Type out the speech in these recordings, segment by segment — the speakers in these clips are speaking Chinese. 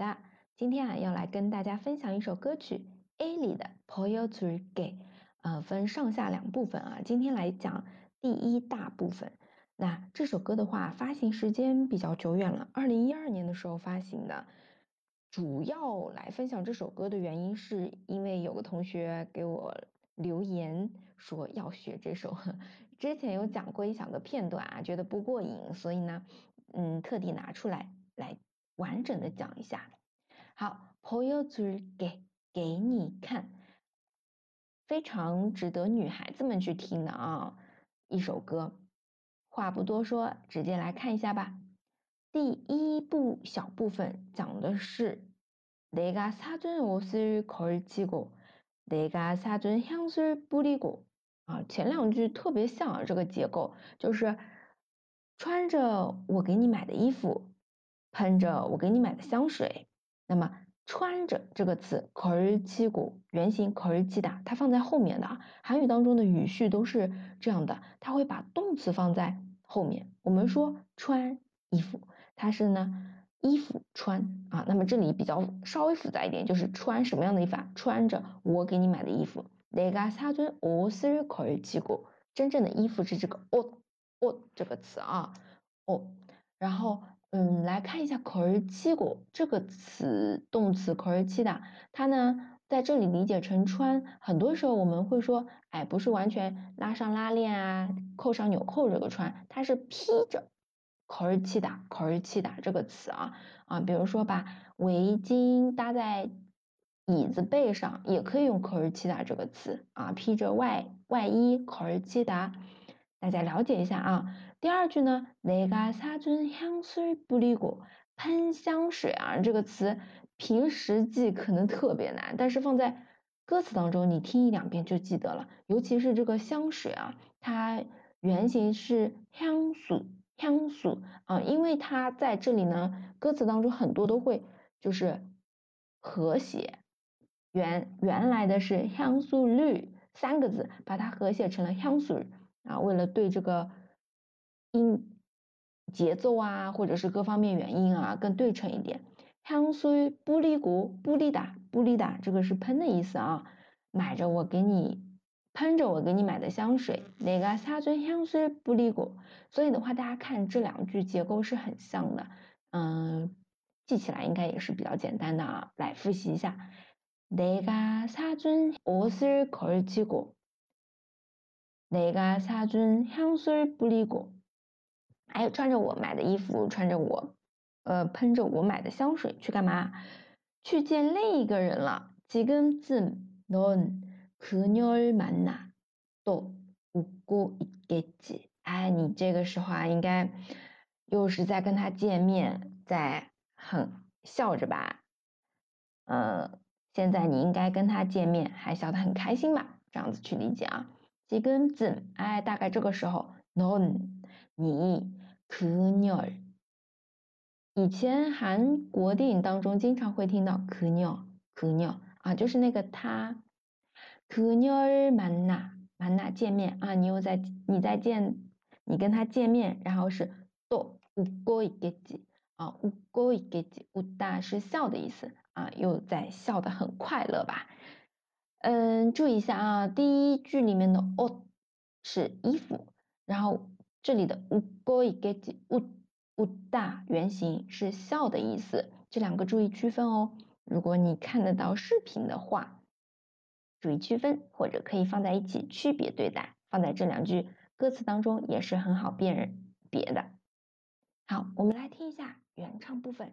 的。今天啊，要来跟大家分享一首歌曲 A 里的 Poetry Gay，呃，分上下两部分啊。今天来讲第一大部分。那这首歌的话，发行时间比较久远了，二零一二年的时候发行的。主要来分享这首歌的原因，是因为有个同学给我留言说要学这首，之前有讲过一小个片段啊，觉得不过瘾，所以呢，嗯，特地拿出来来完整的讲一下。好，Poetry 给给你看，非常值得女孩子们去听的啊，一首歌。话不多说，直接来看一下吧。第一部小部分讲的是내가사준옷을걸치고내가사준향수를뿌리고啊，前两句特别像啊，这个结构就是穿着我给你买的衣服，喷着我给你买的香水。 那么穿着这个词걸치고原型걸치다它放在后面的，韩语当中的语序都是这样的，它会把动词放在后面。我们说穿衣服。它是呢，衣服穿啊，那么这里比较稍微复杂一点，就是穿什么样的衣服？穿着我给你买的衣服。내가사준옷을걸치 고， 真正的衣服是这个옷옷这个词啊，옷。然后 嗯，来看一下口日期。这个词动词口日期的，它呢，在这里理解成穿。很多时候我们会说，哎，不是完全拉上拉链啊，扣上纽扣。这个穿它是披着口日期的，口日期的这个词啊。啊，比如说把围巾搭在椅子背上，也可以用口日期的这个词啊。披着外外衣，口日期的。大家了解一下啊。第二句呢，내가사준향수뿌리 고， 喷香水啊这个词平时记可能特别难，但是放在歌词当中，你听一两遍就记得了。尤其是这个香水啊，它原型是향수。향수啊，因为它在这里呢，歌词当中很多都会就是和谐，原原来的是향수 를三个字，把它和谐成了향수 啊，为了对这个音节奏啊，或者是各方面原因啊更对称一点。향수뿌리고뿌리다뿌리다这个是喷的意思啊，买着我给你。喷着我给你买的香水，哪个擦尊香水不离过？所以的话，大家看这两句结构是很像的，嗯，记起来应该也是比较简单的啊。来复习一下，哪个擦尊옷을걸치 고， 哪个擦尊香水不离过？还有穿着我买的衣服，穿着我，呃，喷着我买的香水去干嘛？去见另一个人了。지금쯤넌可妞儿满哪都无辜一个字，哎，你这个时候啊，应该又是在跟他见面，在很笑着吧？嗯，现在你应该跟他见面，还笑得很开心吧？这样子去理解啊。 几根字，哎，大概这个时候，non，ni，kunior。以前韩国电影当中经常会听到 kunior，kunior，啊，就是那个他，kunior mana，mana 见面啊，你又在，你在见，你跟他见面，然后是 do ugo iggi 啊，ukoi，get，ukai，是笑的意思，啊，又在笑的很快乐吧。嗯，注意一下啊，第一句里面的哦是衣服，然后这里的乌过一个字乌乌大原型是笑的意思，这两个注意区分哦。如果你看得到视频的话。注意区分，或者可以放在一起区别对待，放在这两句歌词当中也是很好辨认别的。好，我们来听一下原唱部分。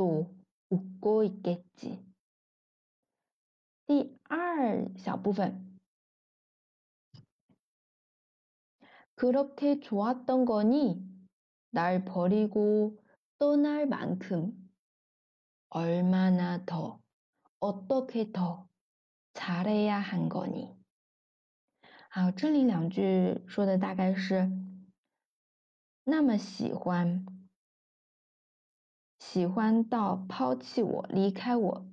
또웃고있겠지第二小部分그렇게좋았던거니 날 버리고 떠날 만큼 얼마나 더 어떻게 더 잘해야 한 거니? 好，这里两句说的大概是那么喜欢， 喜欢到抛弃我、离开我。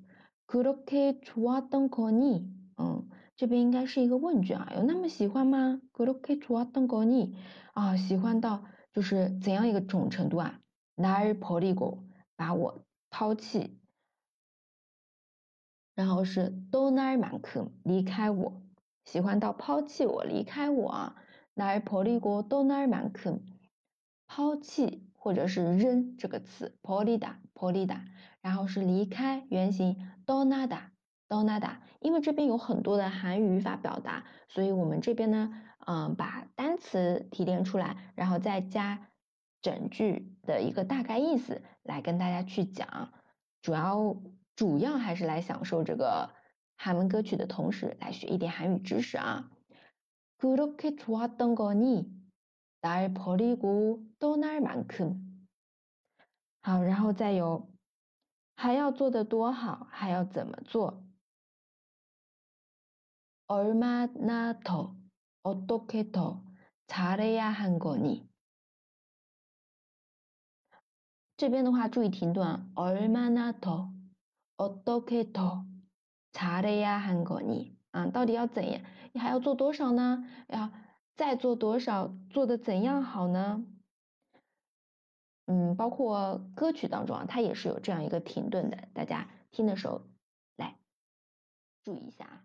그렇게좋았던거 니？ 嗯，这边应该是一个问句啊，有那么喜欢吗？그렇게좋았던거 니？ 啊，喜欢到就是怎样一个种程度啊？날버리 고， 把我抛弃，然后是떠날만 큼， 离开我。喜欢到抛弃我、离开我啊，来버리고떠날만 큼， 抛弃 或者是扔这个词，버리 다， 버리 다， 然后是离开原形떠나 다， 떠나 다。 因为这边有很多的韩语语法表达，所以我们这边呢，嗯，把单词提炼出来，然后再加整句的一个大概意思来跟大家去讲，主要主要还是来享受这个。韩文歌曲的同时，来学一点韩语知识啊。그렇게좋았던거니 날버리고떠날만 큼。 好，然后再有还要做的多好，还要怎么做？얼마나더어떻게더잘해야한거 니？ 这边的话注意停顿，얼마나더어떻게 더。 查的呀，韩国你啊，到底要怎样？你还要做多少呢？要 再做多少？做的怎样好呢？嗯，包括歌曲当中啊，它也是有这样一个停顿的，大家听的时候来注意一下啊。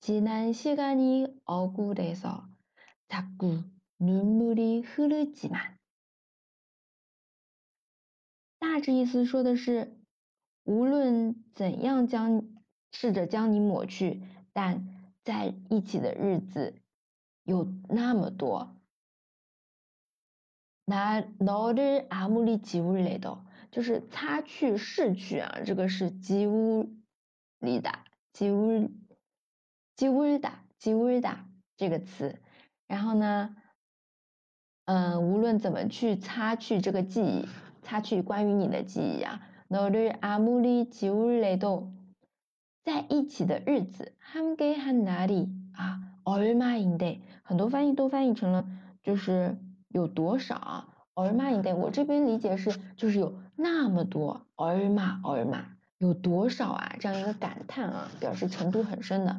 지난시간이억울해서자꾸눈물이흐르지만大致意思说的是，无论怎样将试着将你抹去，但在一起的日子有那么多。나너를아무리지울래 도， 就是擦去逝去啊，这个是지울리 다， 지울 지울 다， 지울 다这个词。然后呢，嗯，无论怎么去擦去这个记忆，擦去关于你的记忆啊，너를아무리지울래 도， 在一起的日子，함께한날이啊，얼마인 데， 很多翻译都翻译成了就是。有多少啊？얼마인 데， 我这边理解是就是有那么多，얼마얼마有多少啊？这样一个感叹啊，表示程度很深的。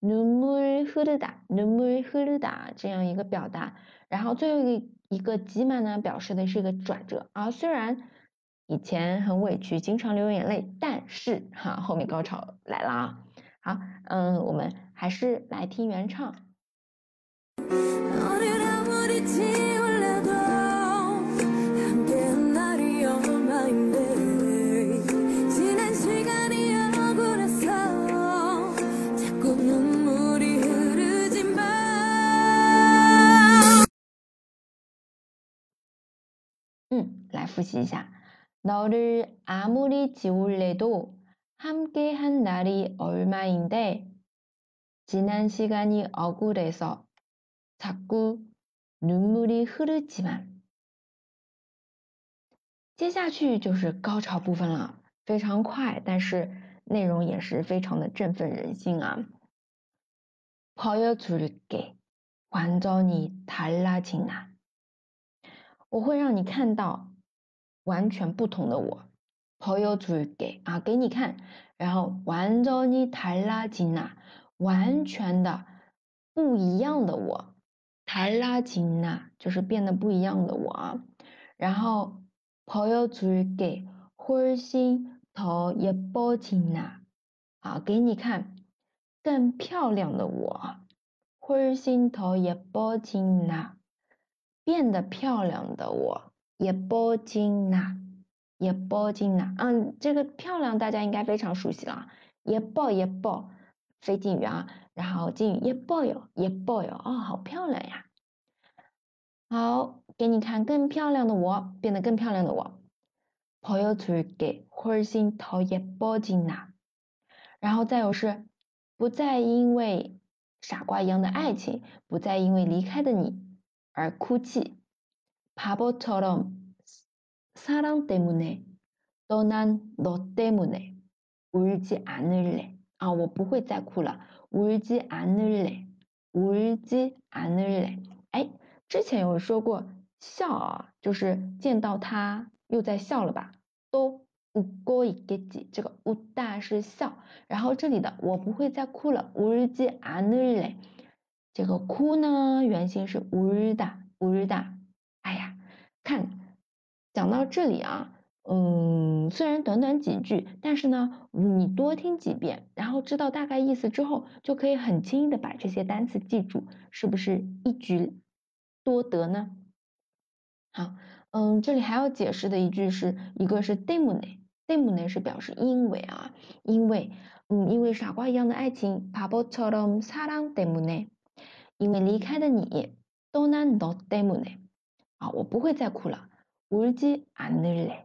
눈물흐르 다， 눈물흐르다这样一个表达。然后最后一个一个지 만呢，表示的是一个转折啊。虽然以前很委屈，经常流眼泪，但是哈，后面高潮来了啊。好，嗯，我们还是来听原唱。 来复习一下。너를아무리지울래도함께한날이얼마인데지난시간이억울해서자꾸눈물이흐르지만 接下去就是高潮部分了，非常快，但是内容也是非常的振奋人心啊。朋友出给，완전히달라진 나， 我会让你看到 完全不同的我。朋友出给啊，给你看，然后완전히달라진 나， 完全的不一样的我。달라진 나， 就是变得不一样的我啊。然后朋友出给，훨씬더예뻐진 나， 啊，给你看。更漂亮的我，훨씬더예뻐진 나， 变得漂亮的我， 예뻐진 나， 예뻐진 나， 嗯，这个漂亮大家应该非常熟悉了，예뻐예 뻐， 非敬语啊，然后敬语예뻐 요， 예뻐 요， 哦，好漂亮呀，好，给你看更漂亮的我，变得更漂亮的我，보여줄게훨씬더예뻐진 나， 然后再有是。不再因为傻瓜一样的爱情，不再因为离开的你而哭泣。 바보처럼사랑때문에떠난너때문에울지않을 래。 啊，我不会再哭了。울지않을 래， 울지않을 래。 哎，之前有说过笑啊，就是见到他又在笑了吧？都。乌过一个字，这个乌大是笑，然后这里的我不会再哭了，乌日记安日嘞，这个哭呢原型是乌日大乌日大，哎呀， 看讲到这里啊，嗯，虽然短短几句，但是呢，你多听几遍，然后知道大概意思之后，就可以很轻易的把这些单词记住，是不是一举多得呢？好，嗯，这里还要解释的一句是一个是 demone。t e 呢是表示因为啊，因为，嗯，因为傻瓜一样的爱情，바보처럼사랑때문 에， 因为离开的你，떠난너때문 에， 啊，我不会再哭了，울지않을 래。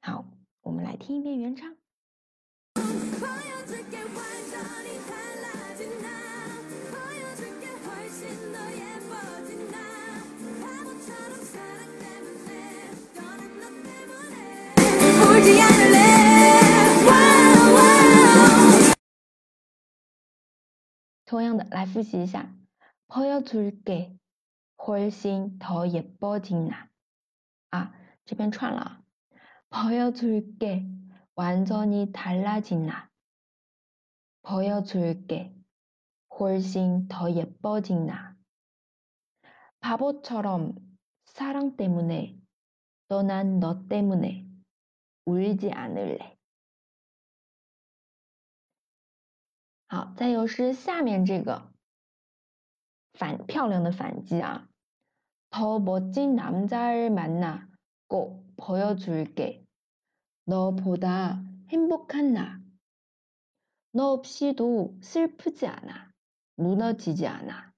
好，我们来听一遍原唱。同样的，来复习一下。朋友出给， 훨씬더예뻐진 나。 啊，这边串了。朋友出给，완전히달라진 나。 朋友出给，훨씬더예뻐진 나。 바보처럼사랑때문에떠난너때문에 울지 않을래。 好，再有是下面这个反漂亮的反击啊。 더멋진남자를만나고보여줄게너보다행복한나너없이도슬프지않아무너지지않아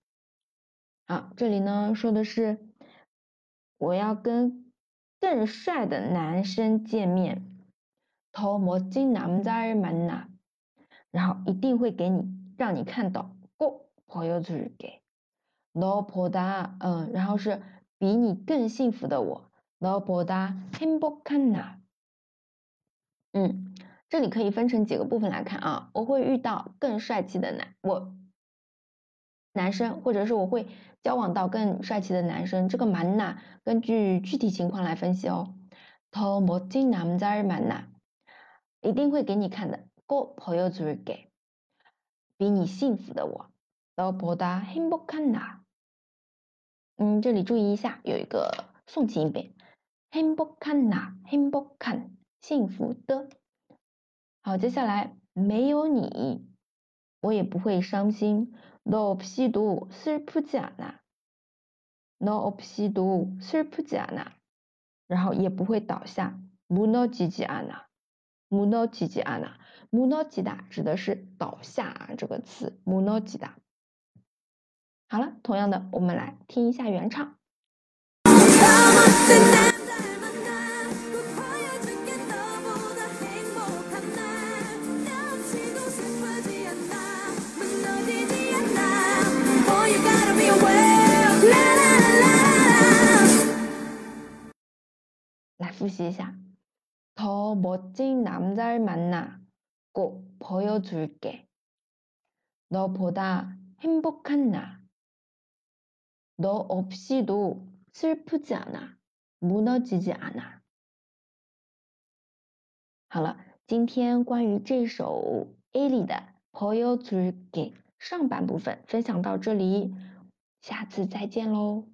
好，这里呢说的是我要跟。更帅的男生见面，더멋진남자를만 나， 然后一定会给你，让你看到，꼭보여줄 게， 너보다， 嗯，然后是比你更幸福的我，너보다행복한 나， 嗯，这里可以分成几个部分来看啊，我会遇到更帅气的男，我。男生，或者是我会交往到更帅气的男生，这个蛮呐，根据具体情况来分析哦。더멋진남자를만 나， 一定会给你看的。꼭보여줄 게， 比你幸福的我。너보다행복한 나， 嗯，这里注意一下，有一个送气音变。행복한 나， 행복 한， 幸福的。好，接下来没有你，我也不会伤心。너 없이도 슬프지 않아. 너 없이도 슬프지 않아. 然后也不会倒下. 무너지지 않아. 무너지지 않아. 무너지다 指的是倒下这个词 무너지다. 好了，同样的，我们来听一下原唱。 习一下。더멋진남자를만나꼭보여줄 게。 너보다행복한 나。 너없이도슬프지않 아， 무너지지않 아。 好了，今天关于这首 A 里的보여줄 게。 上半部分分享到这里，下次再见喽。